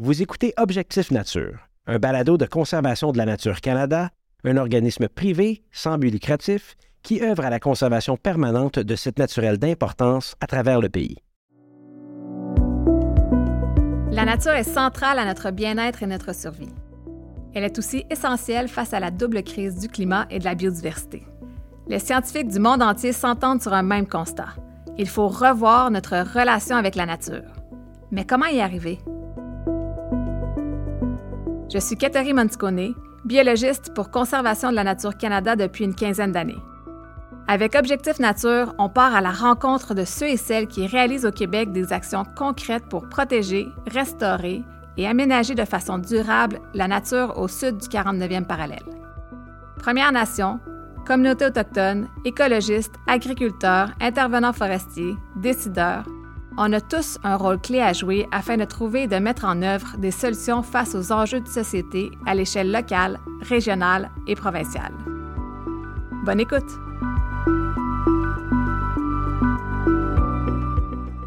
Vous écoutez Objectif Nature, un balado de conservation de la nature Canada, un organisme privé sans but lucratif qui œuvre à la conservation permanente de sites naturels d'importance à travers le pays. La nature est centrale à notre bien-être et notre survie. Elle est aussi essentielle face à la double crise du climat et de la biodiversité. Les scientifiques du monde entier s'entendent sur un même constat. Il faut revoir notre relation avec la nature. Mais comment y arriver? Je suis Catherine Monticone, biologiste pour Conservation de la Nature Canada depuis une quinzaine d'années. Avec Objectif Nature, on part à la rencontre de ceux et celles qui réalisent au Québec des actions concrètes pour protéger, restaurer et aménager de façon durable la nature au sud du 49e parallèle. Premières Nations, communautés autochtones, écologistes, agriculteurs, intervenants forestiers, décideurs, on a tous un rôle clé à jouer afin de trouver et de mettre en œuvre des solutions face aux enjeux de société à l'échelle locale, régionale et provinciale. Bonne écoute!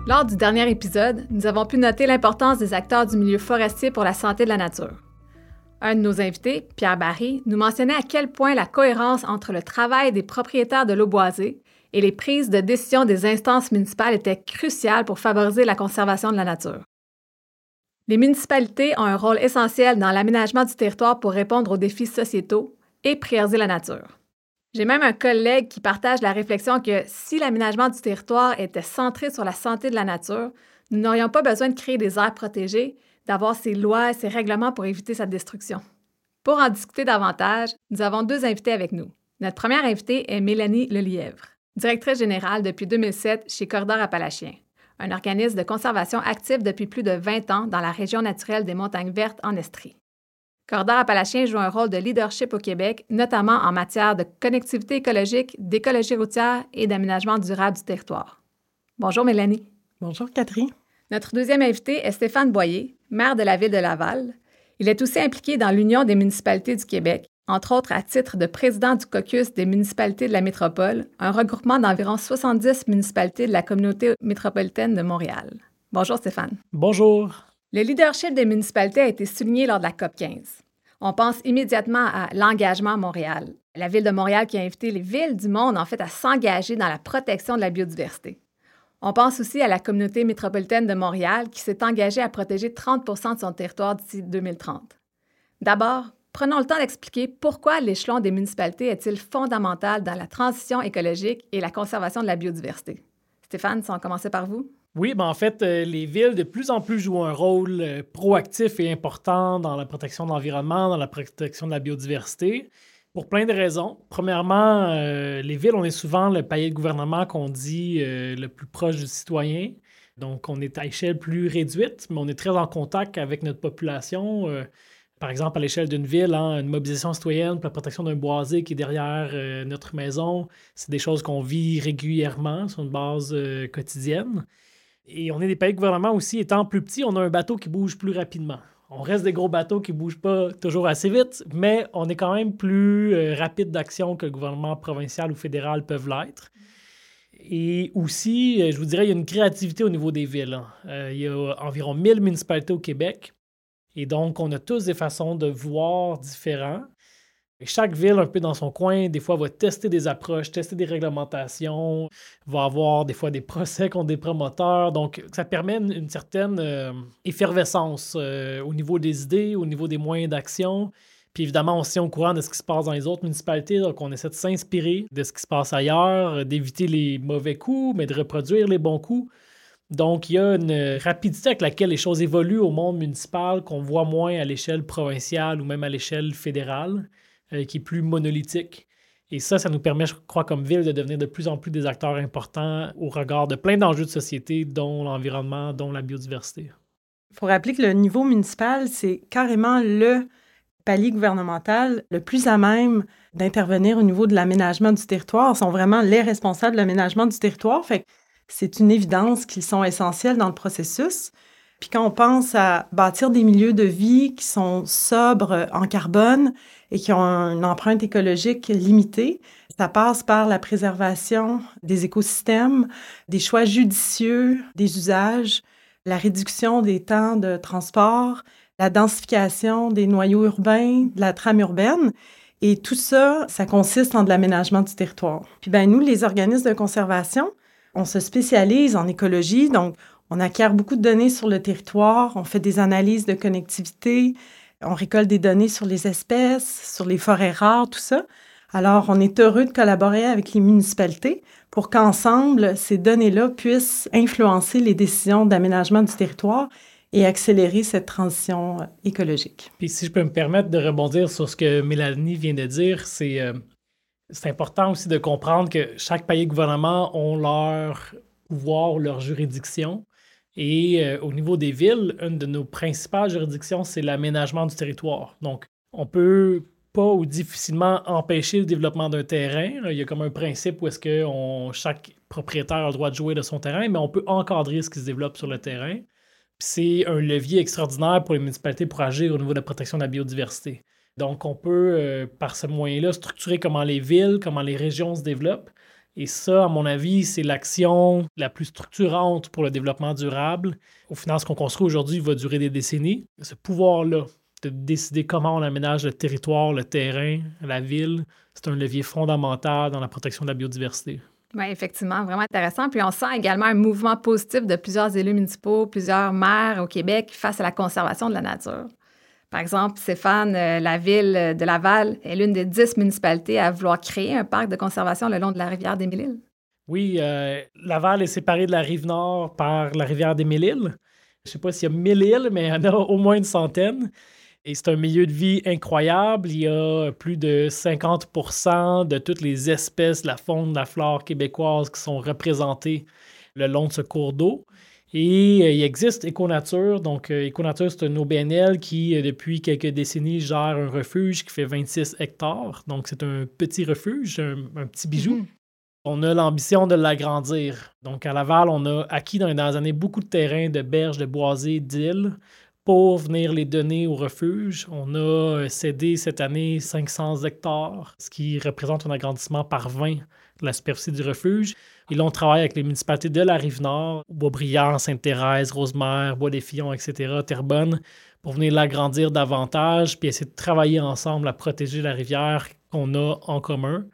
Lors du dernier épisode, nous avons pu noter l'importance des acteurs du milieu forestier pour la santé de la nature. Un de nos invités, Pierre Barry, nous mentionnait à quel point la cohérence entre le travail des propriétaires de l'eau boisée et les prises de décision des instances municipales étaient cruciales pour favoriser la conservation de la nature. Les municipalités ont un rôle essentiel dans l'aménagement du territoire pour répondre aux défis sociétaux et prioriser la nature. J'ai même un collègue qui partage la réflexion que si l'aménagement du territoire était centré sur la santé de la nature, nous n'aurions pas besoin de créer des aires protégées, d'avoir ces lois et ces règlements pour éviter sa destruction. Pour en discuter davantage, nous avons deux invités avec nous. Notre première invitée est Mélanie Lelièvre directrice générale depuis 2007 chez Corridor Appalachien, un organisme de conservation actif depuis plus de 20 ans dans la région naturelle des Montagnes Vertes en Estrie. Corridor Appalachien joue un rôle de leadership au Québec, notamment en matière de connectivité écologique, d'écologie routière et d'aménagement durable du territoire. Bonjour Mélanie. Bonjour Catherine. Notre deuxième invité est Stéphane Boyer, maire de la ville de Laval. Il est aussi impliqué dans l'Union des municipalités du Québec entre autres à titre de président du caucus des municipalités de la métropole, un regroupement d'environ 70 municipalités de la communauté métropolitaine de Montréal. Bonjour Stéphane. Bonjour. Le leadership des municipalités a été souligné lors de la COP 15. On pense immédiatement à l'engagement à Montréal, la ville de Montréal qui a invité les villes du monde en fait à s'engager dans la protection de la biodiversité. On pense aussi à la communauté métropolitaine de Montréal qui s'est engagée à protéger 30% de son territoire d'ici 2030. D'abord, Prenons le temps d'expliquer pourquoi l'échelon des municipalités est-il fondamental dans la transition écologique et la conservation de la biodiversité. Stéphane, si on commençait par vous. Oui, ben en fait, euh, les villes de plus en plus jouent un rôle euh, proactif et important dans la protection de l'environnement, dans la protection de la biodiversité, pour plein de raisons. Premièrement, euh, les villes, on est souvent le palier de gouvernement qu'on dit le plus proche du citoyen. Donc, on est à échelle plus réduite, mais on est très en contact avec notre population par exemple, à l'échelle d'une ville, hein, une mobilisation citoyenne pour la protection d'un boisé qui est derrière euh, notre maison, c'est des choses qu'on vit régulièrement sur une base euh, quotidienne. Et on est des pays de gouvernement aussi, étant plus petits, on a un bateau qui bouge plus rapidement. On reste des gros bateaux qui ne bougent pas toujours assez vite, mais on est quand même plus euh, rapide d'action que le gouvernement provincial ou fédéral peuvent l'être. Et aussi, je vous dirais, il y a une créativité au niveau des villes. Hein. il y a environ 1000 municipalités au Québec. Et donc, on a tous des façons de voir différents. chaque ville, un peu dans son coin, des fois, va tester des approches, tester des réglementations, va avoir des fois des procès contre des promoteurs. Donc, ça permet une, certaine euh, effervescence euh, au niveau des idées, au niveau des moyens d'action. Puis évidemment, on tient au courant de ce qui se passe dans les autres municipalités, donc on essaie de s'inspirer de ce qui se passe ailleurs, d'éviter les mauvais coups, mais de reproduire les bons coups. Donc, il y a une rapidité avec laquelle les choses évoluent au monde municipal qu'on voit moins à l'échelle provinciale ou même à l'échelle fédérale, euh, qui est plus monolithique. Et ça, ça nous permet, je crois, comme ville, de devenir de plus en plus des acteurs importants au regard de plein d'enjeux de société, dont l'environnement, dont la biodiversité. Il faut rappeler que le niveau municipal, c'est carrément le palier gouvernemental le plus à même d'intervenir au niveau de l'aménagement du territoire. Ils sont vraiment les responsables de l'aménagement du territoire. C'est une évidence qu'ils sont essentiels dans le processus. Puis quand on pense à bâtir des milieux de vie qui sont sobres en carbone et qui ont une empreinte écologique limitée, ça passe par la préservation des écosystèmes, des choix judicieux des usages, la réduction des temps de transport, la densification des noyaux urbains, de la trame urbaine. Et tout ça, ça consiste en de l'aménagement du territoire. Puis ben nous, les organismes de conservation, on se spécialise en écologie, donc on acquiert beaucoup de données sur le territoire, on fait des analyses de connectivité, on récolte des données sur les espèces, sur les forêts rares, tout ça. Alors, on est heureux de collaborer avec les municipalités pour qu'ensemble, ces données-là puissent influencer les décisions d'aménagement du territoire et accélérer cette transition euh, écologique. Puis si je peux me permettre de rebondir sur ce que Mélanie vient de dire, c'est euh, important aussi de comprendre que chaque pays gouvernement ont leur pouvoir, leur juridiction. Et euh, au niveau des villes, une de nos principales juridictions, c'est l'aménagement du territoire. Donc, on peut pas ou difficilement empêcher le développement d'un terrain. Il y a comme un principe où est-ce que chaque propriétaire a le droit de jouer de son terrain, mais on peut encadrer ce qui se développe sur le terrain. C'est un levier extraordinaire pour les municipalités pour agir au niveau de la protection de la biodiversité. Donc, on peut, euh, par ce moyen-là, structurer comment les villes, comment les régions se développent. Et ça, à mon avis, c'est l'action la plus structurante pour le développement durable. Au final, ce qu'on construit aujourd'hui va durer des décennies. Ce pouvoir-là de décider comment on aménage le territoire, le terrain, la ville, c'est un levier fondamental dans la protection de la biodiversité. Oui, effectivement, vraiment intéressant. Puis on sent également un mouvement positif de plusieurs élus municipaux, plusieurs maires au Québec face à la conservation de la nature. Par exemple, Stéphane, euh, la ville de Laval est l'une des dix municipalités à vouloir créer un parc de conservation le long de la rivière des Mille-Îles. Oui, euh, Laval est séparée de la rive nord par la rivière des Mille-Îles. Je ne sais pas s'il y a mille îles, mais il y en a au moins une centaine. Et c'est un milieu de vie incroyable. Il y a plus de 50% de toutes les espèces, la faune, la flore québécoise qui sont représentées le long de ce cours d'eau. Et euh, il existe Éconature. Donc, euh, Éconature, c'est un OBNL qui, euh, depuis quelques décennies, gère un refuge qui fait 26 hectares. Donc, c'est un petit refuge, un, petit bijou. Mhm. On a l'ambition de l'agrandir. Donc, à Laval, on a acquis dans les dernières années beaucoup de terrains de berges, de boisés, d'îles pour venir les donner au refuge. On a cédé cette année 500 hectares, ce qui représente un agrandissement par 20 de la superficie du refuge. Et là, on travaille avec les municipalités de la Rive-Nord, Boisbriand, Sainte-Thérèse, Rosemère, Bois-des-Fillons, etc., Terrebonne, pour venir l'agrandir davantage, puis essayer de travailler ensemble à protéger la rivière qu'on a en commun.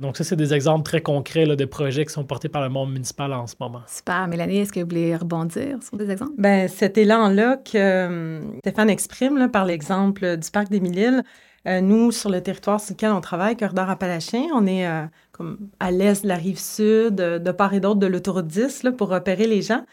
Donc, ça, c'est des exemples très concrets de projets qui sont portés par le monde municipal en ce moment. Super. Mélanie, est-ce que vous voulez rebondir sur des exemples? Bien, cet élan-là que euh, Stéphane exprime par l'exemple du parc des Mille-Îles, euh, nous, sur le territoire sur lequel on travaille, Cœur d'Or Appalachien, on est euh, à l'est de la rive sud, de part et d'autre de l'autoroute 10, là, pour repérer les gens.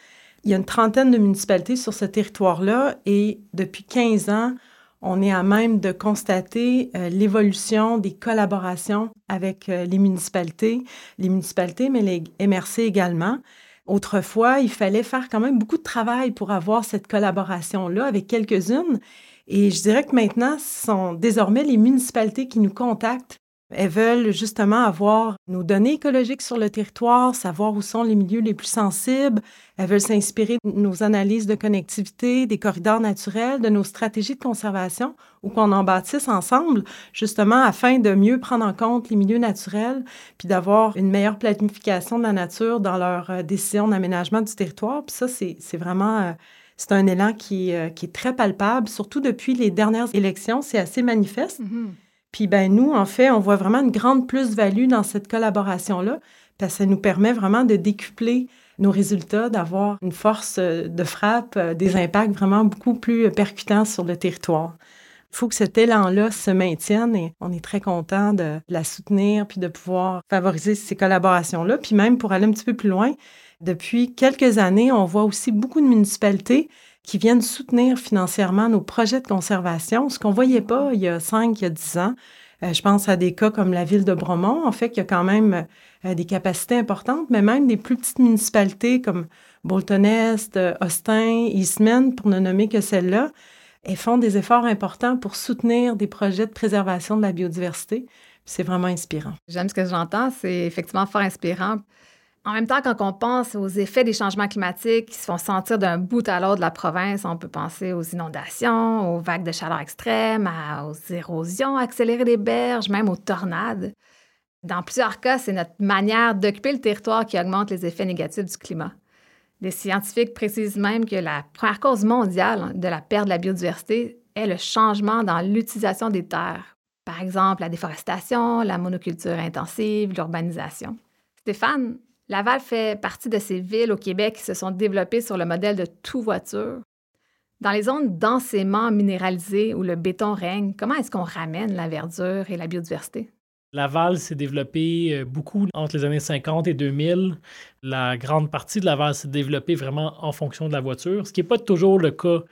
Il y a une trentaine de municipalités sur ce territoire-là et depuis 15 ans, on est à même de constater euh, l'évolution des collaborations avec euh, les municipalités, les municipalités, mais les MRC également. Autrefois, il fallait faire quand même beaucoup de travail pour avoir cette collaboration-là avec quelques-unes. Et je dirais que maintenant, ce sont désormais les municipalités qui nous contactent elles veulent justement avoir nos données écologiques sur le territoire, savoir où sont les milieux les plus sensibles. Elles veulent s'inspirer de nos analyses de connectivité, des corridors naturels, de nos stratégies de conservation ou qu'on en bâtisse ensemble, justement afin de mieux prendre en compte les milieux naturels, puis d'avoir une meilleure planification de la nature dans leurs euh, décisions d'aménagement du territoire. Puis ça, c'est vraiment... Euh, c'est un élan qui, euh, qui, est très palpable, surtout depuis les dernières élections, c'est assez manifeste. Mm-hmm. Puis ben nous, en fait, on voit vraiment une grande plus-value dans cette collaboration-là, parce que ça nous permet vraiment de décupler nos résultats, d'avoir une force euh, de frappe, euh, des impacts vraiment beaucoup plus percutants sur le territoire. Il faut que cet élan-là se maintienne et on est très content de la soutenir puis de pouvoir favoriser ces collaborations-là. Puis même pour aller un petit peu plus loin, depuis quelques années, on voit aussi beaucoup de municipalités qui viennent soutenir financièrement nos projets de conservation, ce qu'on voyait pas il y a cinq, il y a dix ans. Euh, je pense à des cas comme la ville de Bromont, en fait, qui a quand même euh, des capacités importantes, mais même des plus petites municipalités comme Bolton-Est, euh, Austin, Eastman, pour ne nommer que celles-là, elles font des efforts importants pour soutenir des projets de préservation de la biodiversité. C'est vraiment inspirant. J'aime ce que j'entends, c'est effectivement fort inspirant. En même temps, quand on pense aux effets des changements climatiques qui se font sentir d'un bout à l'autre de la province, on peut penser aux inondations, aux vagues de chaleur extrêmes, aux érosions accélérées des berges, même aux tornades. Dans plusieurs cas, c'est notre manière d'occuper le territoire qui augmente les effets négatifs du climat. Des scientifiques précisent même que la première cause mondiale de la perte de la biodiversité est le changement dans l'utilisation des terres. Par exemple, la déforestation, la monoculture intensive, l'urbanisation. Stéphane, Laval fait partie de ces villes au Québec qui se sont développées sur le modèle de tout voiture. Dans les zones densément minéralisées où le béton règne, comment est-ce qu'on ramène la verdure et la biodiversité? Laval s'est développé euh, beaucoup entre les années 50 et 2000. La grande partie de Laval s'est développée vraiment en fonction de la voiture, ce qui n'est pas toujours le cas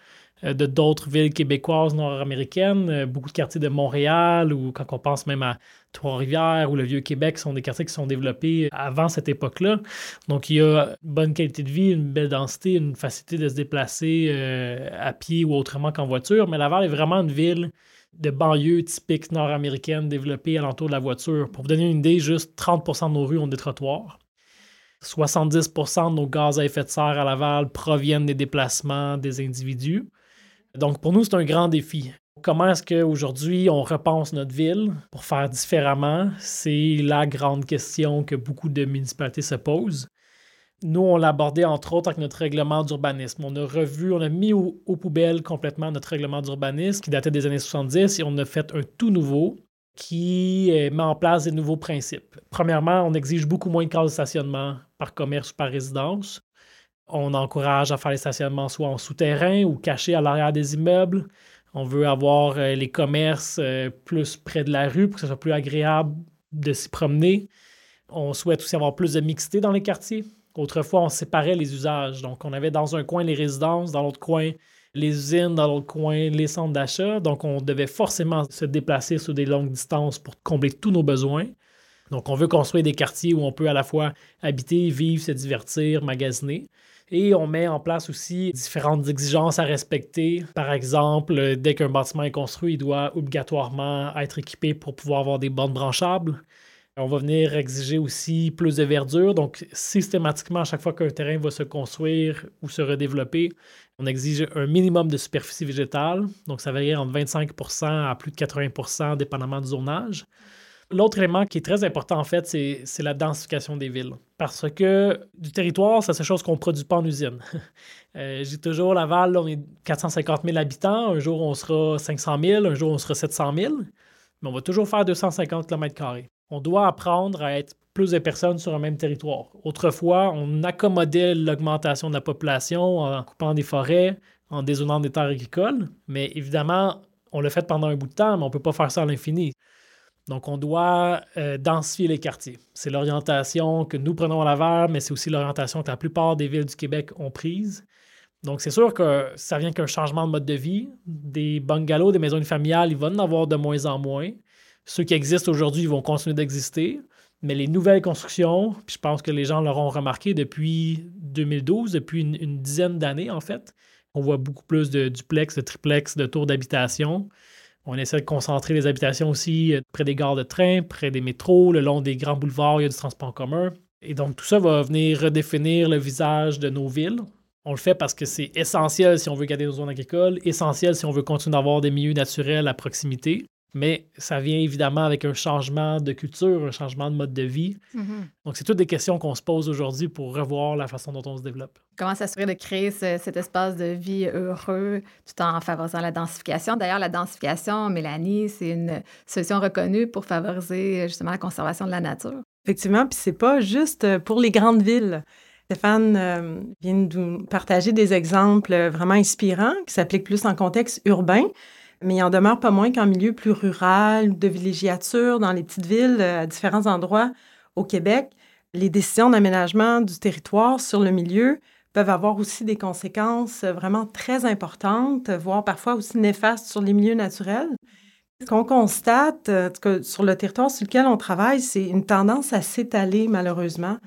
euh, de d'autres villes québécoises nord-américaines. Euh, beaucoup de quartiers de Montréal ou quand on pense même à Trois-Rivières ou le Vieux-Québec sont des quartiers qui sont développés avant cette époque-là. Donc il y a une bonne qualité de vie, une belle densité, une facilité de se déplacer à pied ou autrement qu'en voiture. Mais Laval est vraiment une ville de banlieue typique nord-américaine développée alentour de la voiture. Pour vous donner une idée, juste 30% de nos rues ont des trottoirs. 70% de nos gaz à effet de serre à Laval proviennent des déplacements des individus. Donc, pour nous, c'est un grand défi. Comment est-ce qu'aujourd'hui on repense notre ville pour faire différemment? C'est la grande question que beaucoup de municipalités se posent. Nous, on l'a abordé entre autres avec notre règlement d'urbanisme. On a revu, on a mis aux, poubelles complètement notre règlement d'urbanisme qui datait des années 70 et on a fait un tout nouveau qui euh, met en place des nouveaux principes. Premièrement, on exige beaucoup moins de cases de stationnement par commerce ou par résidence. On encourage à faire les stationnements soit en souterrain ou cachés à l'arrière des immeubles. On veut avoir euh, les commerces euh, plus près de la rue pour que ce soit plus agréable de s'y promener. On souhaite aussi avoir plus de mixité dans les quartiers. Autrefois, on séparait les usages. Donc, on avait dans un coin les résidences, dans l'autre coin les usines, dans l'autre coin les centres d'achat. Donc, on devait forcément se déplacer sur des longues distances pour combler tous nos besoins. Donc, on veut construire des quartiers où on peut à la fois habiter, vivre, se divertir, magasiner. Et on met en place aussi différentes exigences à respecter. Par exemple, dès qu'un bâtiment est construit, il doit obligatoirement être équipé pour pouvoir avoir des bornes branchables. On va venir exiger aussi plus de verdure. Donc, systématiquement, à chaque fois qu'un terrain va se construire ou se redévelopper, on exige un minimum de superficie végétale. Donc, ça varie entre 25 à plus de 80% dépendamment du zonage. L'autre élément qui est très important, en fait, c'est la densification des villes. Parce que du territoire, c'est seule chose qu'on ne produit pas en usine. Euh, j'ai toujours Laval, on est 450 000 habitants. Un jour, on sera 500 000. Un jour, on sera 700 000. Mais on va toujours faire 250 km on doit apprendre à être plus de personnes sur un même territoire. Autrefois, on accommodait l'augmentation de la population en coupant des forêts, en dézonant des terres agricoles, mais évidemment, on l'a fait pendant un bout de temps, mais on ne peut pas faire ça à l'infini. Donc, on doit euh, densifier les quartiers. C'est l'orientation que nous prenons à Laval, mais c'est aussi l'orientation que la plupart des villes du Québec ont prise. Donc, c'est sûr que ça vient qu'un changement de mode de vie. Des bungalows, des maisons familiales, il va en avoir de moins en moins. Ceux qui existent aujourd'hui vont continuer d'exister, mais les nouvelles constructions, puis je pense que les gens l'auront remarqué depuis 2012, depuis une, dizaine d'années en fait, on voit beaucoup plus de duplex, de triplex, de tours d'habitation. On essaie de concentrer les habitations aussi euh, près des gares de train, près des métros, le long des grands boulevards, il y a du transport en commun. Et donc tout ça va venir redéfinir le visage de nos villes. On le fait parce que c'est essentiel si on veut garder nos zones agricoles, essentiel si on veut continuer d'avoir des milieux naturels à proximité mais ça vient évidemment avec un changement de culture, un changement de mode de vie. Mm-hmm. Donc, c'est toutes des questions qu'on se pose aujourd'hui pour revoir la façon dont on se développe. Comment s'assurer de créer cet espace de vie heureux tout en favorisant la densification? D'ailleurs, la densification, Mélanie, c'est une solution reconnue pour favoriser justement la conservation de la nature. Effectivement, puis c'est pas juste pour les grandes villes. Stéphane euh, vient de nous partager des exemples vraiment inspirants qui s'appliquent plus en contexte urbain. Mais il en demeure pas moins qu'en milieu plus rural, de villégiature, dans les petites villes, euh, à différents endroits au Québec, les décisions d'aménagement du territoire sur le milieu peuvent avoir aussi des conséquences euh, vraiment très importantes, voire parfois aussi néfastes sur les milieux naturels. Ce qu'on constate que sur le territoire sur lequel on travaille, c'est une tendance à s'étaler malheureusement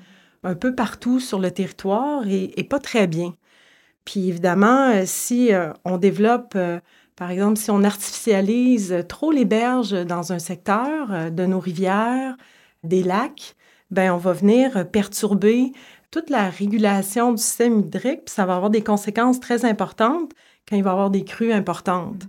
un peu partout sur le territoire et, et pas très bien. Puis évidemment, euh, si on développe par exemple, si on artificialise trop les berges dans un secteur euh, de nos rivières, des lacs, ben on va venir perturber toute la régulation du système hydrique, puis ça va avoir des conséquences très importantes quand il va y avoir des crues importantes.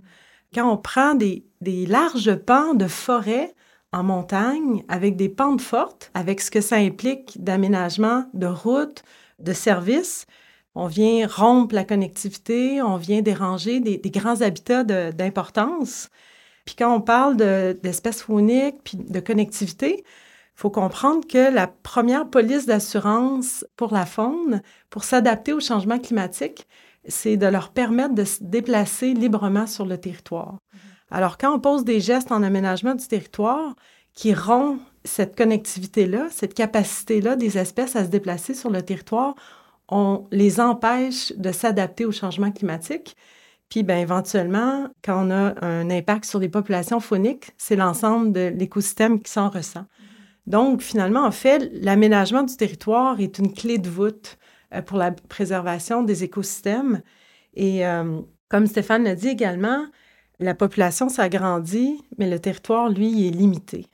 Quand on prend des, des larges pans de forêt en montagne avec des pentes fortes, avec ce que ça implique d'aménagement, de routes, de services, on vient rompre la connectivité, on vient déranger des, grands habitats d'importance. Puis quand on parle d'espèces fauniques puis de connectivité, il faut comprendre que la première police d'assurance pour la faune, pour s'adapter au changement climatique, c'est de leur permettre de se déplacer librement sur le territoire. Mm-hmm. Alors, quand on pose des gestes en aménagement du territoire qui rompent cette connectivité-là, cette capacité-là des espèces à se déplacer sur le territoire, on les empêche de s'adapter au changement climatique. Puis, bien, éventuellement, quand on a un impact sur les populations fauniques, c'est l'ensemble de l'écosystème qui s'en ressent. Donc, finalement, en fait, l'aménagement du territoire est une clé de voûte euh, pour la préservation des écosystèmes. Et euh, comme Stéphane l'a dit également, la population s'agrandit, mais le territoire, lui, est limité.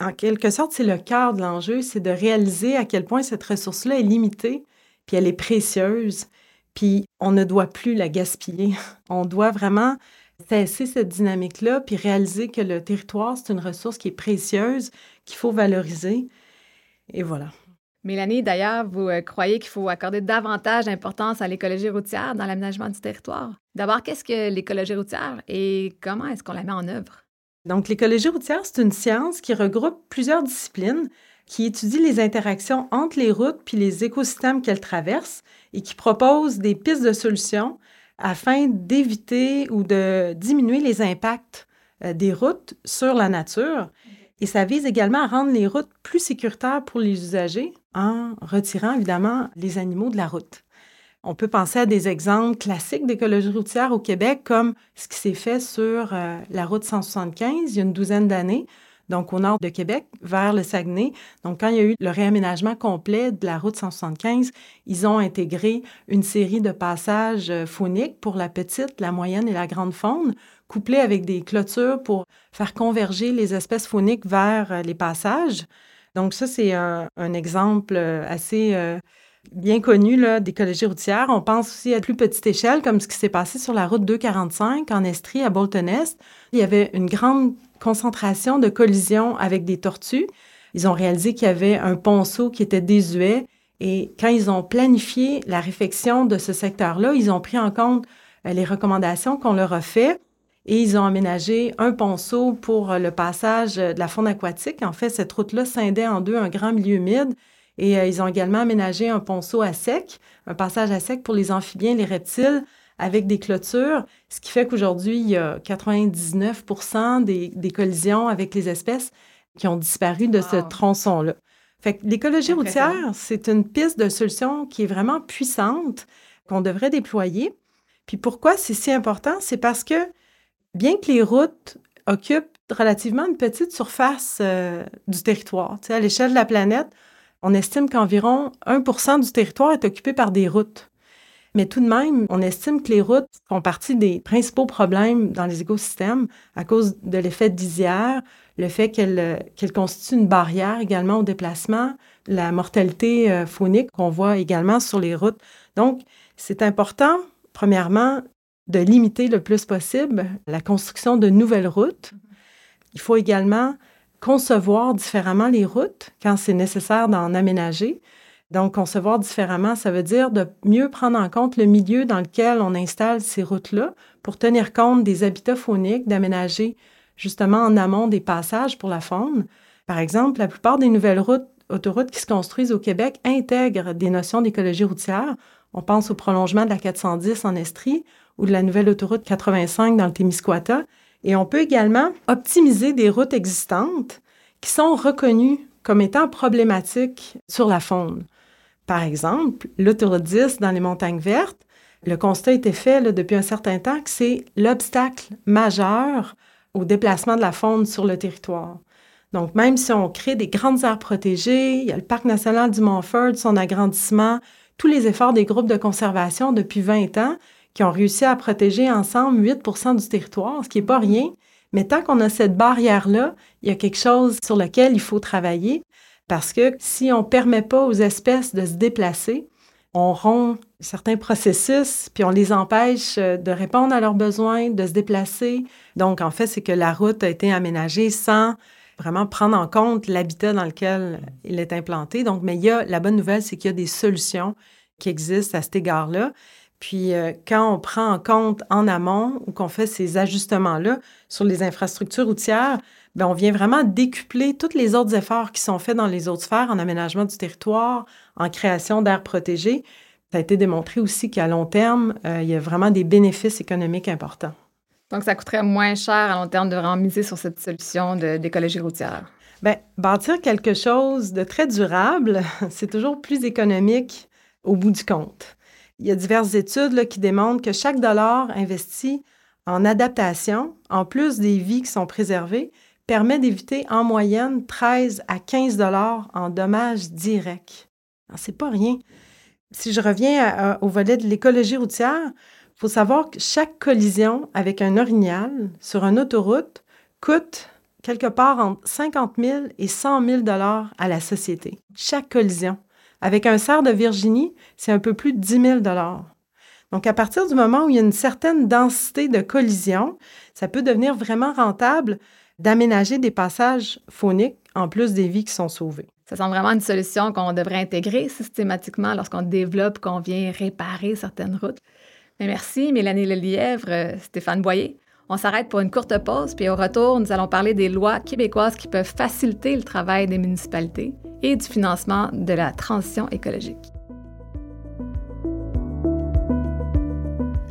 En quelque sorte, c'est le cœur de l'enjeu, c'est de réaliser à quel point cette ressource-là est limitée, puis elle est précieuse, puis on ne doit plus la gaspiller. On doit vraiment cesser cette dynamique-là, puis réaliser que le territoire, c'est une ressource qui est précieuse, qu'il faut valoriser. Et voilà. Mélanie, d'ailleurs, vous euh, croyez qu'il faut accorder davantage d'importance à l'écologie routière dans l'aménagement du territoire? D'abord, qu'est-ce que l'écologie routière et comment est-ce qu'on la met en œuvre? Donc, l'écologie routière, c'est une science qui regroupe plusieurs disciplines qui étudie les interactions entre les routes puis les écosystèmes qu'elles traversent et qui propose des pistes de solutions afin d'éviter ou de diminuer les impacts euh, des routes sur la nature. Et ça vise également à rendre les routes plus sécuritaires pour les usagers en retirant évidemment les animaux de la route. On peut penser à des exemples classiques d'écologie routière au Québec, comme ce qui s'est fait sur euh, la route 175 il y a une douzaine d'années, donc au nord de Québec, vers le Saguenay. Donc, quand il y a eu le réaménagement complet de la route 175, ils ont intégré une série de passages euh, fauniques pour la petite, la moyenne et la grande faune, couplés avec des clôtures pour faire converger les espèces fauniques vers euh, les passages. Donc, ça, c'est un, exemple euh, bien connu d'écologie routière. On pense aussi à plus petite échelle, comme ce qui s'est passé sur la route 245 en Estrie, à Bolton-Est. Il y avait une grande concentration de collisions avec des tortues. Ils ont réalisé qu'il y avait un ponceau qui était désuet. Et quand ils ont planifié la réfection de ce secteur-là, ils ont pris en compte euh, les recommandations qu'on leur a faites et ils ont aménagé un ponceau pour euh, le passage de la faune aquatique. En fait, cette route-là scindait en deux un grand milieu humide et euh, ils ont également aménagé un ponceau à sec, un passage à sec pour les amphibiens, les reptiles, avec des clôtures, ce qui fait qu'aujourd'hui, il y a 99 des, collisions avec les espèces qui ont disparu de ce tronçon-là. Fait que l'écologie routière, c'est une piste de solution qui est vraiment puissante, qu'on devrait déployer. Puis pourquoi c'est si important? C'est parce que bien que les routes occupent relativement une petite surface euh, du territoire, à l'échelle de la planète, on estime qu'environ 1 du territoire est occupé par des routes. Mais tout de même, on estime que les routes font partie des principaux problèmes dans les écosystèmes à cause de l'effet de lisière, le fait qu'elles constituent une barrière également au déplacement, la mortalité euh, faunique qu'on voit également sur les routes. Donc, c'est important, premièrement, de limiter le plus possible la construction de nouvelles routes. Il faut également concevoir différemment les routes quand c'est nécessaire d'en aménager. Donc, concevoir différemment, ça veut dire de mieux prendre en compte le milieu dans lequel on installe ces routes-là pour tenir compte des habitats fauniques, d'aménager justement en amont des passages pour la faune. Par exemple, la plupart des nouvelles routes, autoroutes qui se construisent au Québec intègrent des notions d'écologie routière. On pense au prolongement de la 410 en Estrie ou de la nouvelle autoroute 85 dans le Témiscouata. Et on peut également optimiser des routes existantes qui sont reconnues comme étant problématiques sur la faune. Par exemple, l'autoroute 10 dans les montagnes vertes, le constat été fait depuis un certain temps que c'est l'obstacle majeur au déplacement de la faune sur le territoire. Donc, même si on crée des grandes aires protégées, il y a le Parc national du Montfort, son agrandissement, tous les efforts des groupes de conservation depuis 20 ans qui ont réussi à protéger ensemble 8 du territoire, ce qui n'est pas rien. Mais tant qu'on a cette barrière-là, il y a quelque chose sur lequel il faut travailler. Parce que si on ne permet pas aux espèces de se déplacer, on rompt certains processus, puis on les empêche euh, de répondre à leurs besoins, de se déplacer. Donc, en fait, c'est que la route a été aménagée sans vraiment prendre en compte l'habitat dans lequel il est implanté. Donc, mais il y a, la bonne nouvelle, c'est qu'il y a des solutions qui existent à cet égard-là. Puis euh, quand on prend en compte en amont ou qu'on fait ces ajustements-là sur les infrastructures routières, bien, on vient vraiment décupler tous les autres efforts qui sont faits dans les autres sphères, en aménagement du territoire, en création d'aires protégées. Ça a été démontré aussi qu'à long terme, euh, il y a vraiment des bénéfices économiques importants. Donc, ça coûterait moins cher à long terme de vraiment miser sur cette solution d'écologie routière. Bien, bâtir quelque chose de très durable, c'est toujours plus économique au bout du compte. Il y a diverses études qui démontrent que chaque dollar investi en adaptation, en plus des vies qui sont préservées, permet d'éviter en moyenne 13 à 15 dollars en dommages directs. C'est pas rien. Si je reviens au volet de l'écologie routière, il faut savoir que chaque collision avec un orignal sur une autoroute coûte quelque part entre 50 000 et 100 000 dollars à la société. Chaque collision. Avec un cerf de Virginie, c'est un peu plus de 10 000 Donc, à partir du moment où il y a une certaine densité de collisions, ça peut devenir vraiment rentable d'aménager des passages phoniques en plus des vies qui sont sauvées. Ça semble vraiment une solution qu'on devrait intégrer systématiquement lorsqu'on développe, qu'on vient réparer certaines routes. Mais merci, Mélanie Lelièvre, euh, Stéphane Boyer. On s'arrête pour une courte pause, puis au retour, nous allons parler des lois québécoises qui peuvent faciliter le travail des municipalités et du financement de la transition écologique.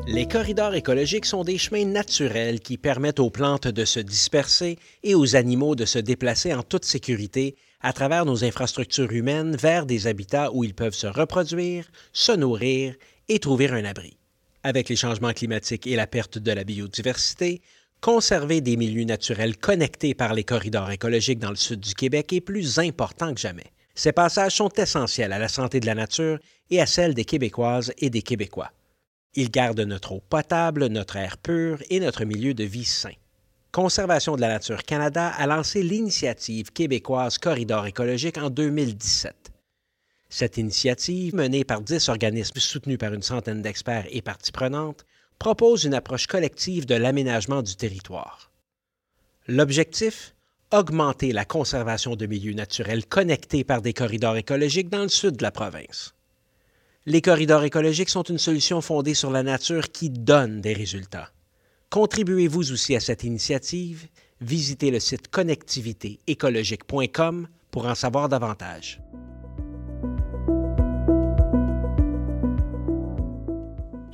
Les corridors écologiques sont des chemins naturels qui permettent aux plantes de se disperser et aux animaux de se déplacer en toute sécurité à travers nos infrastructures humaines vers des habitats où ils peuvent se reproduire, se nourrir et trouver un abri. Avec les changements climatiques et la perte de la biodiversité, conserver des milieux naturels connectés par les corridors écologiques dans le sud du Québec est plus important que jamais. Ces passages sont essentiels à la santé de la nature et à celle des Québécoises et des Québécois. Ils gardent notre eau potable, notre air pur et notre milieu de vie sain. Conservation de la nature Canada a lancé l'initiative québécoise Corridor écologique en 2017. Cette initiative, menée par dix organismes soutenus par une centaine d'experts et parties prenantes, propose une approche collective de l'aménagement du territoire. L'objectif Augmenter la conservation de milieux naturels connectés par des corridors écologiques dans le sud de la province. Les corridors écologiques sont une solution fondée sur la nature qui donne des résultats. Contribuez-vous aussi à cette initiative? Visitez le site connectivitéécologique.com pour en savoir davantage.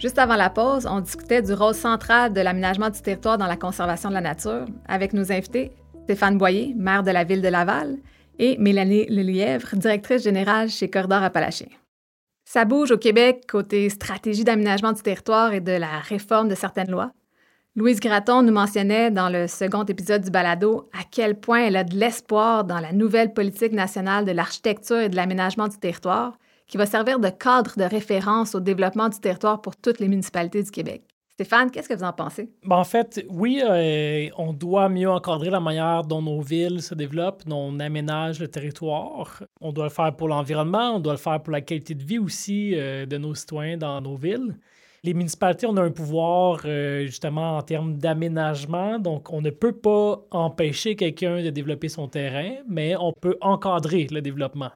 Juste avant la pause, on discutait du rôle central de l'aménagement du territoire dans la conservation de la nature avec nos invités Stéphane Boyer, maire de la ville de Laval, et Mélanie Lelièvre, directrice générale chez Corridor Appalaché. Ça bouge au Québec côté stratégie d'aménagement du territoire et de la réforme de certaines lois. Louise Gratton nous mentionnait dans le second épisode du balado à quel point elle a de l'espoir dans la nouvelle politique nationale de l'architecture et de l'aménagement du territoire qui va servir de cadre de référence au développement du territoire pour toutes les municipalités du Québec. Stéphane, qu'est-ce que vous en pensez? Ben, en fait, oui, euh, on doit mieux encadrer la manière dont nos villes se développent, dont on aménage le territoire. On doit le faire pour l'environnement, on doit le faire pour la qualité de vie aussi euh, de nos citoyens dans nos villes. Les municipalités, on a un pouvoir euh, justement en termes d'aménagement, donc on ne peut pas empêcher quelqu'un de développer son terrain, mais on peut encadrer le développement.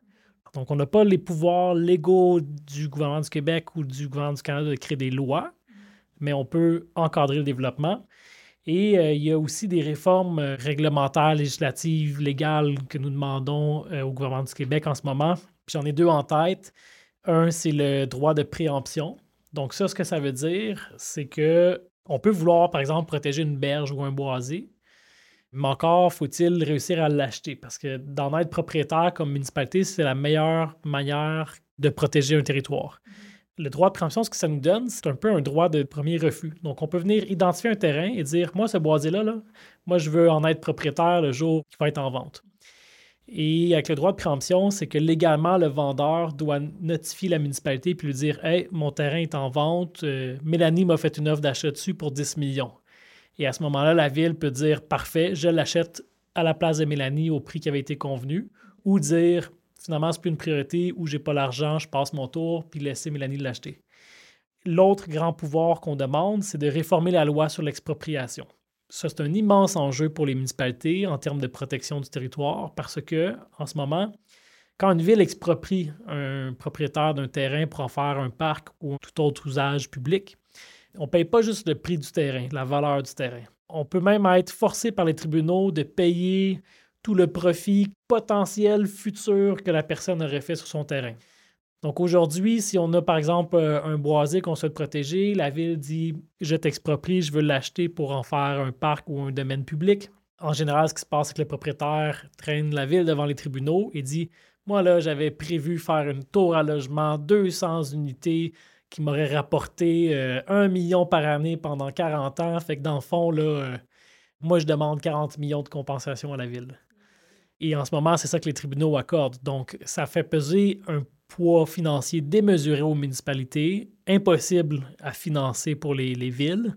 Donc, on n'a pas les pouvoirs légaux du gouvernement du Québec ou du gouvernement du Canada de créer des lois, mais on peut encadrer le développement. Et euh, il y a aussi des réformes euh, réglementaires, législatives, légales que nous demandons euh, au gouvernement du Québec en ce moment. J'en ai deux en tête. Un, c'est le droit de préemption. Donc ça, ce que ça veut dire, c'est que on peut vouloir, par exemple, protéger une berge ou un boisé, mais encore, faut-il réussir à l'acheter parce que d'en être propriétaire comme municipalité, c'est la meilleure manière de protéger un territoire. Le droit de préemption, ce que ça nous donne, c'est un peu un droit de premier refus. Donc, on peut venir identifier un terrain et dire Moi, ce boisé-là, là, moi, je veux en être propriétaire le jour qu'il va être en vente. Et avec le droit de préemption, c'est que légalement, le vendeur doit notifier la municipalité puis lui dire Hey, mon terrain est en vente, euh, Mélanie m'a fait une offre d'achat dessus pour 10 millions. Et à ce moment-là, la ville peut dire parfait, je l'achète à la place de Mélanie au prix qui avait été convenu, ou dire finalement, c'est plus une priorité ou j'ai pas l'argent, je passe mon tour, puis laisser Mélanie l'acheter. L'autre grand pouvoir qu'on demande, c'est de réformer la loi sur l'expropriation. Ça, c'est un immense enjeu pour les municipalités en termes de protection du territoire parce que, en ce moment, Quand une ville exproprie un propriétaire d'un terrain pour en faire un parc ou tout autre usage public, on ne paye pas juste le prix du terrain, la valeur du terrain. On peut même être forcé par les tribunaux de payer tout le profit potentiel futur que la personne aurait fait sur son terrain. Donc aujourd'hui, si on a par exemple euh, un boisé qu'on souhaite protéger, la ville dit je t'exproprie, je veux l'acheter pour en faire un parc ou un domaine public. En général, ce qui se passe, c'est que le propriétaire traîne la ville devant les tribunaux et dit Moi, là, j'avais prévu faire une tour à logement, 200 unités qui m'aurait rapporté euh, un million par année pendant 40 ans. Fait que dans le fond, euh, moi, je demande 40 millions de compensation à la ville. Et en ce moment, c'est ça que les tribunaux accordent. Donc, ça fait peser un poids financier démesuré aux municipalités, impossible à financer pour les, villes.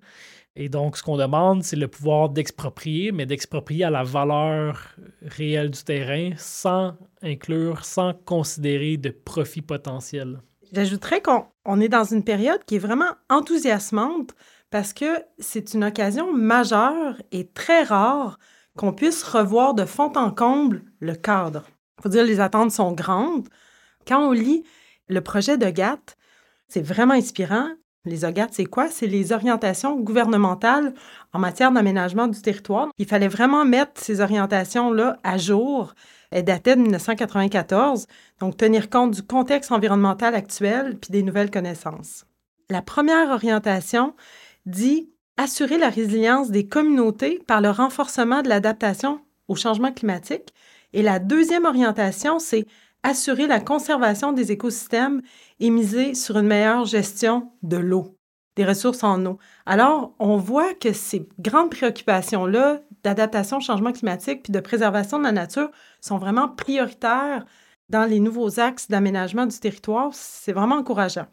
Et donc, ce qu'on demande, c'est le pouvoir d'exproprier, mais d'exproprier à la valeur réelle du terrain sans inclure, sans considérer de profit potentiel. J'ajouterais qu'on est dans une période qui est vraiment enthousiasmante parce que c'est une occasion majeure et très rare qu'on puisse revoir de fond en comble le cadre. Il faut dire les attentes sont grandes. Quand on lit le projet de GATT, c'est vraiment inspirant. Les OGAT, c'est quoi? C'est les orientations gouvernementales en matière d'aménagement du territoire. Il fallait vraiment mettre ces orientations-là à jour. Elles dataient de 1994, donc tenir compte du contexte environnemental actuel puis des nouvelles connaissances. La première orientation dit assurer la résilience des communautés par le renforcement de l'adaptation au changement climatique. Et la deuxième orientation, c'est assurer la conservation des écosystèmes et miser sur une meilleure gestion de l'eau, des ressources en eau. Alors, on voit que ces grandes préoccupations-là d'adaptation au changement climatique puis de préservation de la nature sont vraiment prioritaires dans les nouveaux axes d'aménagement du territoire. C'est vraiment encourageant.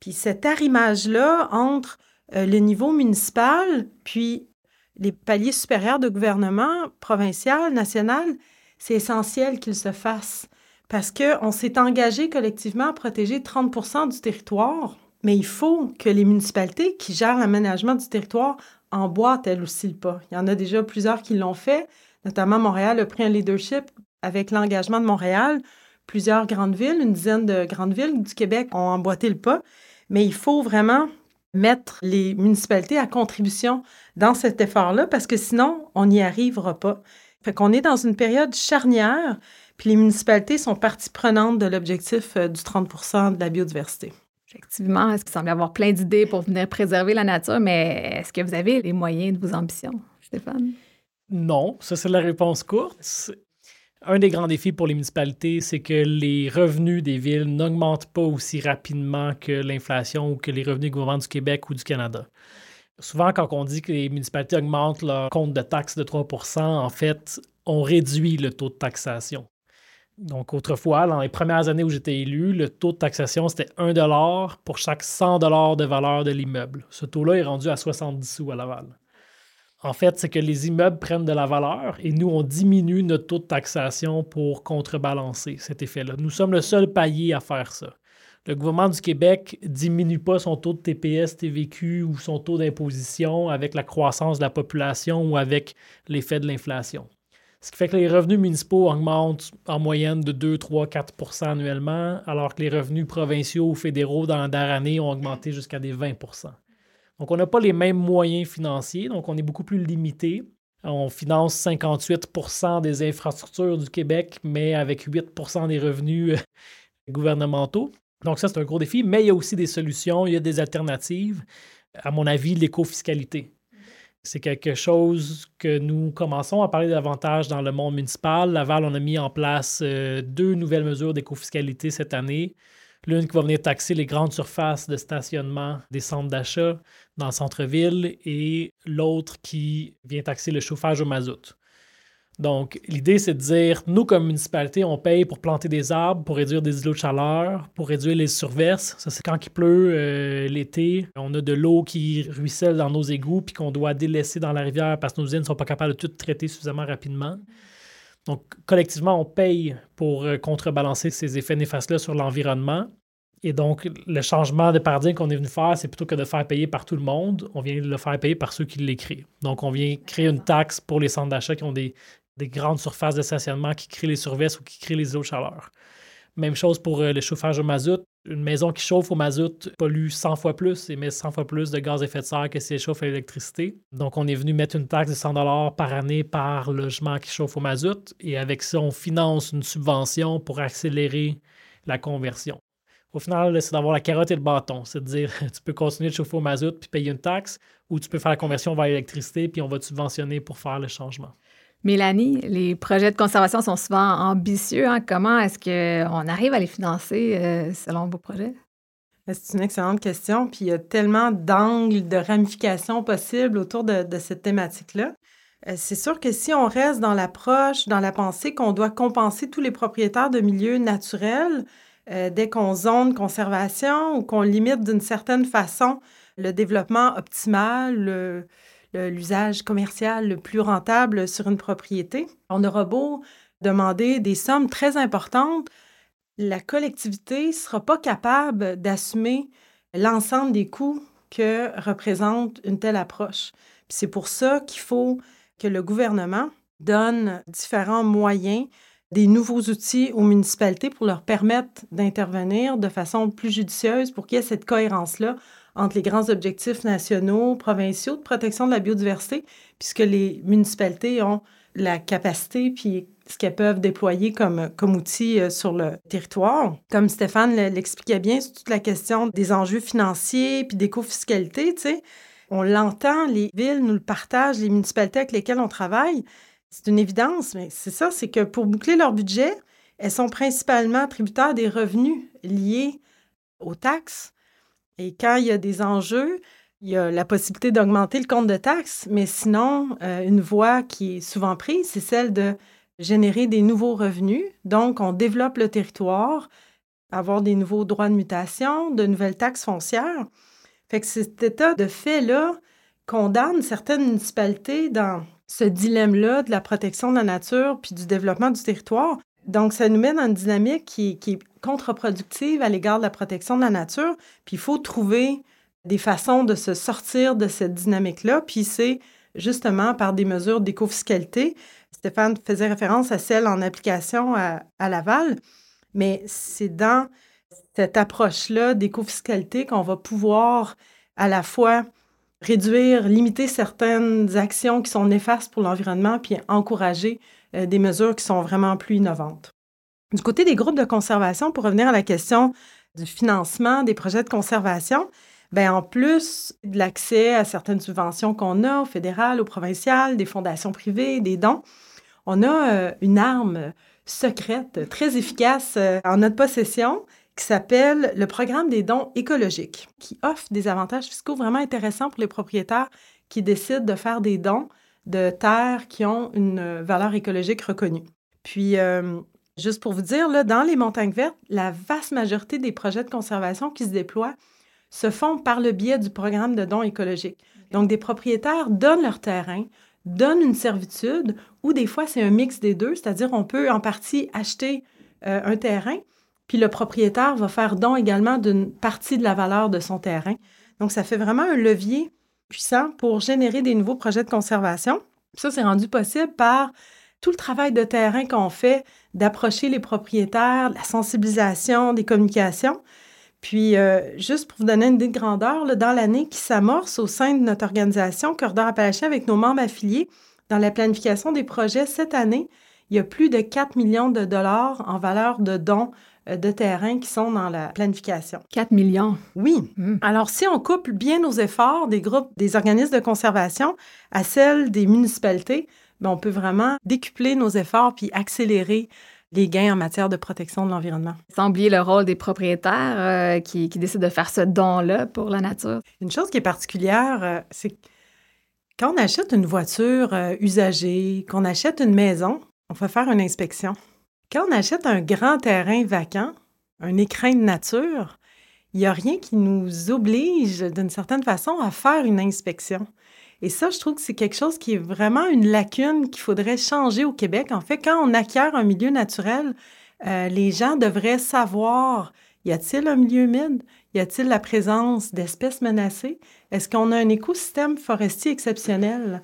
Puis cet arrimage-là entre euh, le niveau municipal, puis les paliers supérieurs de gouvernement provincial, national, c'est essentiel qu'il se fasse parce qu'on s'est engagé collectivement à protéger 30 du territoire, mais il faut que les municipalités qui gèrent l'aménagement du territoire emboîtent elles aussi le pas. Il y en a déjà plusieurs qui l'ont fait, notamment Montréal a pris un leadership avec l'engagement de Montréal. Plusieurs grandes villes, une dizaine de grandes villes du Québec ont emboîté le pas, mais il faut vraiment mettre les municipalités à contribution dans cet effort-là parce que sinon, on n'y arrivera pas. Fait qu'on est dans une période charnière, puis les municipalités sont partie prenante de l'objectif euh, du 30% de la biodiversité. Effectivement, est-ce qu'il semble avoir plein d'idées pour venir préserver la nature, mais est-ce que vous avez les moyens de vos ambitions, Stéphane? Non, ça c'est la réponse courte. Un des grands défis pour les municipalités, c'est que les revenus des villes n'augmentent pas aussi rapidement que l'inflation ou que les revenus du gouvernement du Québec ou du Canada. Souvent, quand on dit que les municipalités augmentent leur compte de taxes de 3% en fait, on réduit le taux de taxation. Donc, autrefois, dans les premières années où j'étais élu, le taux de taxation, c'était 1 pour chaque 100 de valeur de l'immeuble. Ce taux-là est rendu à 70 sous à Laval en fait, c'est que les immeubles prennent de la valeur et nous, on diminue notre taux de taxation pour contrebalancer cet effet-là. Nous sommes le seul palier à faire ça. Le gouvernement du Québec diminue pas son taux de TPS, TVQ ou son taux d'imposition avec la croissance de la population ou avec l'effet de l'inflation. Ce qui fait que les revenus municipaux augmentent en moyenne de 2, 3, 4% annuellement, alors que les revenus provinciaux ou fédéraux dans la dernière année ont augmenté jusqu'à des 20% donc, on n'a pas les mêmes moyens financiers, donc on est beaucoup plus limité. On finance 58% des infrastructures du Québec, mais avec 8% des revenus euh, gouvernementaux. Donc, ça, c'est un gros défi, mais il y a aussi des solutions, il y a des alternatives. À mon avis, l'éco-fiscalité. C'est quelque chose que nous commençons à parler davantage dans le monde municipal. Laval, on a mis en place euh, deux nouvelles mesures d'éco-fiscalité cette année. L'une qui va venir taxer les grandes surfaces de stationnement des centres d'achat dans le centre-ville et l'autre qui vient taxer le chauffage au mazout. Donc, l'idée, c'est de dire, nous, comme municipalité, on paye pour planter des arbres, pour réduire des îlots de chaleur, pour réduire les surverses. Ça, c'est quand il pleut euh, l'été. On a de l'eau qui ruisselle dans nos égouts puis qu'on doit délaisser dans la rivière parce que nos usines ne sont pas capables de tout traiter suffisamment rapidement. Donc, collectivement, on paye pour euh, contrebalancer ces effets néfastes-là sur l'environnement. Et donc, le changement de paradigme qu'on est venu faire, c'est plutôt que de faire payer par tout le monde, on vient le faire payer par ceux qui l'écrivent. Donc, on vient créer une taxe pour les centres d'achat qui ont des, des grandes surfaces de stationnement qui créent les survesses ou qui créent les eaux de chaleur. Même chose pour euh, le chauffage au mazout. Une maison qui chauffe au mazout pollue 100 fois plus et met 100 fois plus de gaz à effet de serre que si elle chauffe à l'électricité. Donc, on est venu mettre une taxe de 100 par année par logement qui chauffe au mazout et avec ça, on finance une subvention pour accélérer la conversion. Au final, c'est d'avoir la carotte et le bâton. C'est de dire, tu peux continuer de chauffer au mazout puis payer une taxe ou tu peux faire la conversion vers l'électricité puis on va te subventionner pour faire le changement. Mélanie, les projets de conservation sont souvent ambitieux. Hein. Comment est-ce qu'on arrive à les financer euh, selon vos projets? Ben, c'est une excellente question. Puis il y a tellement d'angles, de ramifications possibles autour de, cette thématique-là. Euh, c'est sûr que si on reste dans l'approche, dans la pensée qu'on doit compenser tous les propriétaires de milieux naturels, euh, dès qu'on zone conservation ou qu'on limite d'une certaine façon le développement optimal, l'usage commercial le plus rentable sur une propriété. On aura beau demander des sommes très importantes, la collectivité ne sera pas capable d'assumer l'ensemble des coûts que représente une telle approche. C'est pour ça qu'il faut que le gouvernement donne différents moyens, des nouveaux outils aux municipalités pour leur permettre d'intervenir de façon plus judicieuse pour qu'il y ait cette cohérence-là entre les grands objectifs nationaux, provinciaux de protection de la biodiversité, puisque les municipalités ont la capacité puis ce qu'elles peuvent déployer comme, comme outil euh, sur le territoire. Comme Stéphane l'expliquait bien, c'est toute la question des enjeux financiers puis d'éco-fiscalité, tu sais. On l'entend, les villes nous le partagent, les municipalités avec lesquelles on travaille. C'est une évidence, mais c'est ça, c'est que pour boucler leur budget, elles sont principalement tributaires des revenus liés aux taxes, et quand il y a des enjeux, il y a la possibilité d'augmenter le compte de taxes, mais sinon, euh, une voie qui est souvent prise, c'est celle de générer des nouveaux revenus. Donc, on développe le territoire, avoir des nouveaux droits de mutation, de nouvelles taxes foncières. Fait que cet état de fait-là condamne certaines municipalités dans ce dilemme-là de la protection de la nature puis du développement du territoire. Donc, ça nous met dans une dynamique qui, est contre-productive à l'égard de la protection de la nature. Puis, il faut trouver des façons de se sortir de cette dynamique-là. Puis, c'est justement par des mesures d'éco-fiscalité. Stéphane faisait référence à celle en application à, à Laval, mais c'est dans cette approche-là d'éco-fiscalité qu'on va pouvoir à la fois réduire, limiter certaines actions qui sont néfastes pour l'environnement, puis encourager euh, des mesures qui sont vraiment plus innovantes. Du côté des groupes de conservation, pour revenir à la question du financement des projets de conservation, bien, en plus de l'accès à certaines subventions qu'on a au fédéral, au provincial, des fondations privées, des dons, on a euh, une arme secrète très efficace euh, en notre possession qui s'appelle le programme des dons écologiques, qui offre des avantages fiscaux vraiment intéressants pour les propriétaires qui décident de faire des dons de terres qui ont une valeur écologique reconnue. Puis, euh, juste pour vous dire, là, dans les montagnes vertes, la vaste majorité des projets de conservation qui se déploient se font par le biais du programme de dons écologiques. Donc, des propriétaires donnent leur terrain, donnent une servitude, ou des fois, c'est un mix des deux, c'est-à-dire on peut en partie acheter euh, un terrain, puis le propriétaire va faire don également d'une partie de la valeur de son terrain. Donc, ça fait vraiment un levier puissant pour générer des nouveaux projets de conservation. Ça, c'est rendu possible par tout le travail de terrain qu'on fait d'approcher les propriétaires, la sensibilisation, des communications. Puis, euh, juste pour vous donner une idée de grandeur, dans l'année qui s'amorce au sein de notre organisation Corridor Appalachiens avec nos membres affiliés, dans la planification des projets cette année, il y a plus de 4 millions de dollars en valeur de dons de terrain qui sont dans la planification. 4 millions. Oui. Hmm. Alors, si on couple bien nos efforts des groupes, des organismes de conservation à celles des municipalités, bien, on peut vraiment décupler nos efforts puis accélérer les gains en matière de protection de l'environnement. Sans oublier le rôle des propriétaires euh, qui, décident de faire ce don-là pour la nature. Une chose qui est particulière, euh, c'est quand on achète une voiture usagée, qu'on achète une maison, on va faire une inspection. Quand on achète un grand terrain vacant, un écrin de nature, il n'y a rien qui nous oblige d'une certaine façon à faire une inspection. Et ça, je trouve que c'est quelque chose qui est vraiment une lacune qu'il faudrait changer au Québec. En fait, quand on acquiert un milieu naturel, euh, les gens devraient savoir, y a-t-il un milieu humide? Y a-t-il la présence d'espèces menacées? Est-ce qu'on a un écosystème forestier exceptionnel?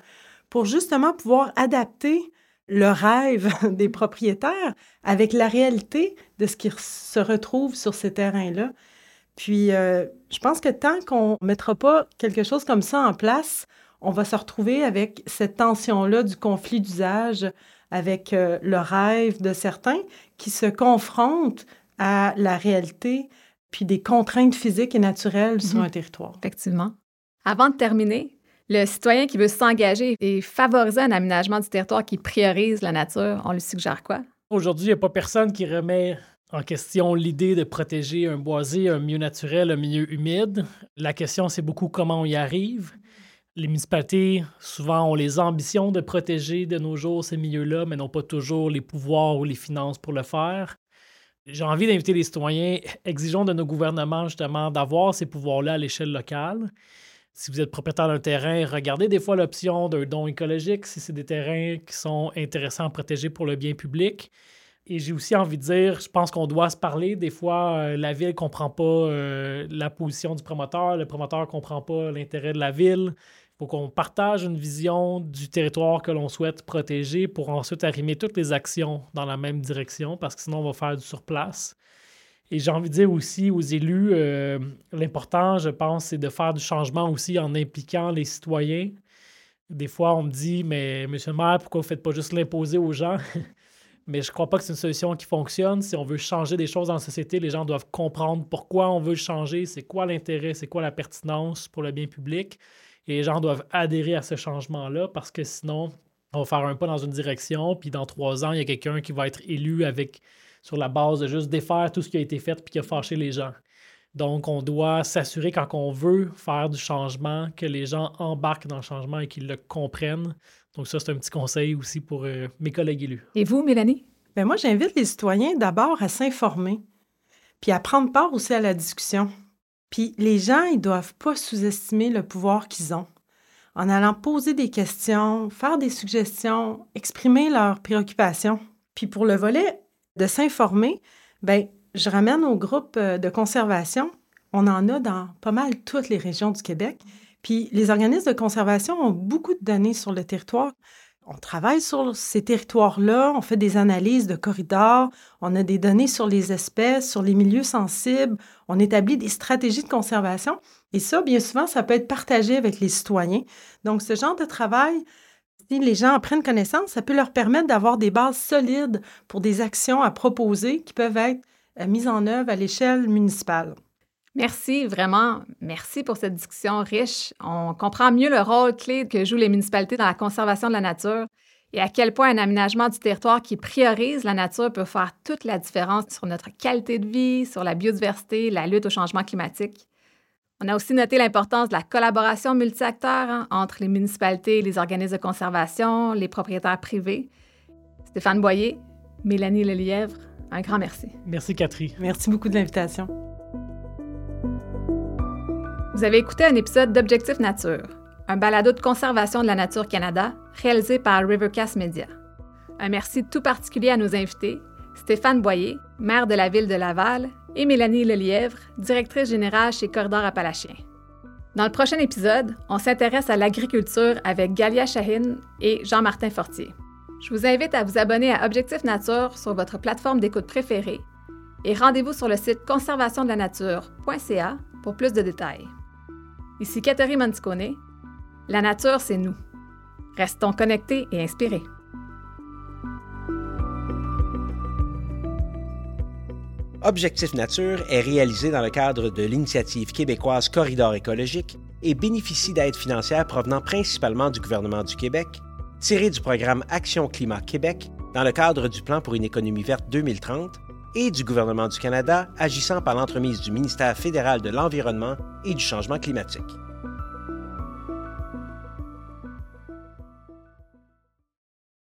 Pour justement pouvoir adapter le rêve des propriétaires avec la réalité de ce qui se retrouve sur ces terrains-là. Puis, euh, je pense que tant qu'on ne mettra pas quelque chose comme ça en place, on va se retrouver avec cette tension-là du conflit d'usage, avec euh, le rêve de certains qui se confrontent à la réalité, puis des contraintes physiques et naturelles sur Mhm. un territoire. Effectivement. Avant de terminer, le citoyen qui veut s'engager et favoriser un aménagement du territoire qui priorise la nature, on lui suggère quoi? Aujourd'hui, il n'y a pas personne qui remet en question l'idée de protéger un boisé, un milieu naturel, un milieu humide. La question, c'est beaucoup comment on y arrive. Les municipalités, souvent, ont les ambitions de protéger de nos jours ces milieux-là, mais n'ont pas toujours les pouvoirs ou les finances pour le faire. J'ai envie d'inviter les citoyens, exigeons de nos gouvernements justement d'avoir ces pouvoirs-là à l'échelle locale. Si vous êtes propriétaire d'un terrain, regardez des fois l'option d'un don écologique si c'est des terrains qui sont intéressants à protéger pour le bien public. Et j'ai aussi envie de dire, je pense qu'on doit se parler. Des fois, euh, la ville ne comprend pas euh, la position du promoteur, le promoteur ne comprend pas l'intérêt de la ville. Il faut qu'on partage une vision du territoire que l'on souhaite protéger pour ensuite arrimer toutes les actions dans la même direction, parce que sinon, on va faire du surplace. Et j'ai envie de dire aussi aux élus, euh, l'important, je pense, c'est de faire du changement aussi en impliquant les citoyens. Des fois, on me dit, mais monsieur le maire, pourquoi vous ne faites pas juste l'imposer aux gens? mais je ne crois pas que c'est une solution qui fonctionne. Si on veut changer des choses dans la société, les gens doivent comprendre pourquoi on veut changer, c'est quoi l'intérêt, c'est quoi la pertinence pour le bien public. Et les gens doivent adhérer à ce changement-là parce que sinon, on va faire un pas dans une direction, puis dans trois ans, il y a quelqu'un qui va être élu avec sur la base de juste défaire tout ce qui a été fait puis qui a fâché les gens. Donc, on doit s'assurer quand on veut faire du changement, que les gens embarquent dans le changement et qu'ils le comprennent. Donc, ça, c'est un petit conseil aussi pour euh, mes collègues élus. Et vous, Mélanie? Bien, moi, j'invite les citoyens d'abord à s'informer, puis à prendre part aussi à la discussion. Puis les gens, ils doivent pas sous-estimer le pouvoir qu'ils ont. En allant poser des questions, faire des suggestions, exprimer leurs préoccupations. Puis pour le volet de s'informer, ben je ramène au groupe euh, de conservation. On en a dans pas mal toutes les régions du Québec. Puis les organismes de conservation ont beaucoup de données sur le territoire. On travaille sur ces territoires-là, on fait des analyses de corridors, on a des données sur les espèces, sur les milieux sensibles, on établit des stratégies de conservation. Et ça, bien souvent, ça peut être partagé avec les citoyens. Donc, ce genre de travail, si les gens en prennent connaissance, ça peut leur permettre d'avoir des bases solides pour des actions à proposer qui peuvent être euh, mises en œuvre à l'échelle municipale. Merci, vraiment, merci pour cette discussion riche. On comprend mieux le rôle clé que jouent les municipalités dans la conservation de la nature et à quel point un aménagement du territoire qui priorise la nature peut faire toute la différence sur notre qualité de vie, sur la biodiversité, la lutte au changement climatique. On a aussi noté l'importance de la collaboration multi-acteurs hein, entre les municipalités, les organismes de conservation, les propriétaires privés. Stéphane Boyer, Mélanie Lelièvre, un grand merci. Merci, Catherine. Merci beaucoup de l'invitation. Vous avez écouté un épisode d'Objectif Nature, un balado de conservation de la nature Canada réalisé par Rivercast Media. Un merci tout particulier à nos invités, Stéphane Boyer, maire de la ville de Laval, et Mélanie Lelièvre, directrice générale chez Corridor Appalachien. Dans le prochain épisode, on s'intéresse à l'agriculture avec Galia Shahin et Jean-Martin Fortier. Je vous invite à vous abonner à Objectif Nature sur votre plateforme d'écoute préférée et rendez-vous sur le site conservationdelaнаture.ca pour plus de détails. Ici Catherine Monticone. La nature, c'est nous. Restons connectés et inspirés. Objectif Nature est réalisé dans le cadre de l'initiative québécoise Corridor écologique et bénéficie d'aides financières provenant principalement du gouvernement du Québec, tirées du programme Action Climat Québec dans le cadre du Plan pour une économie verte 2030 et du gouvernement du Canada agissant par l'entremise du ministère fédéral de l'Environnement et du Changement climatique.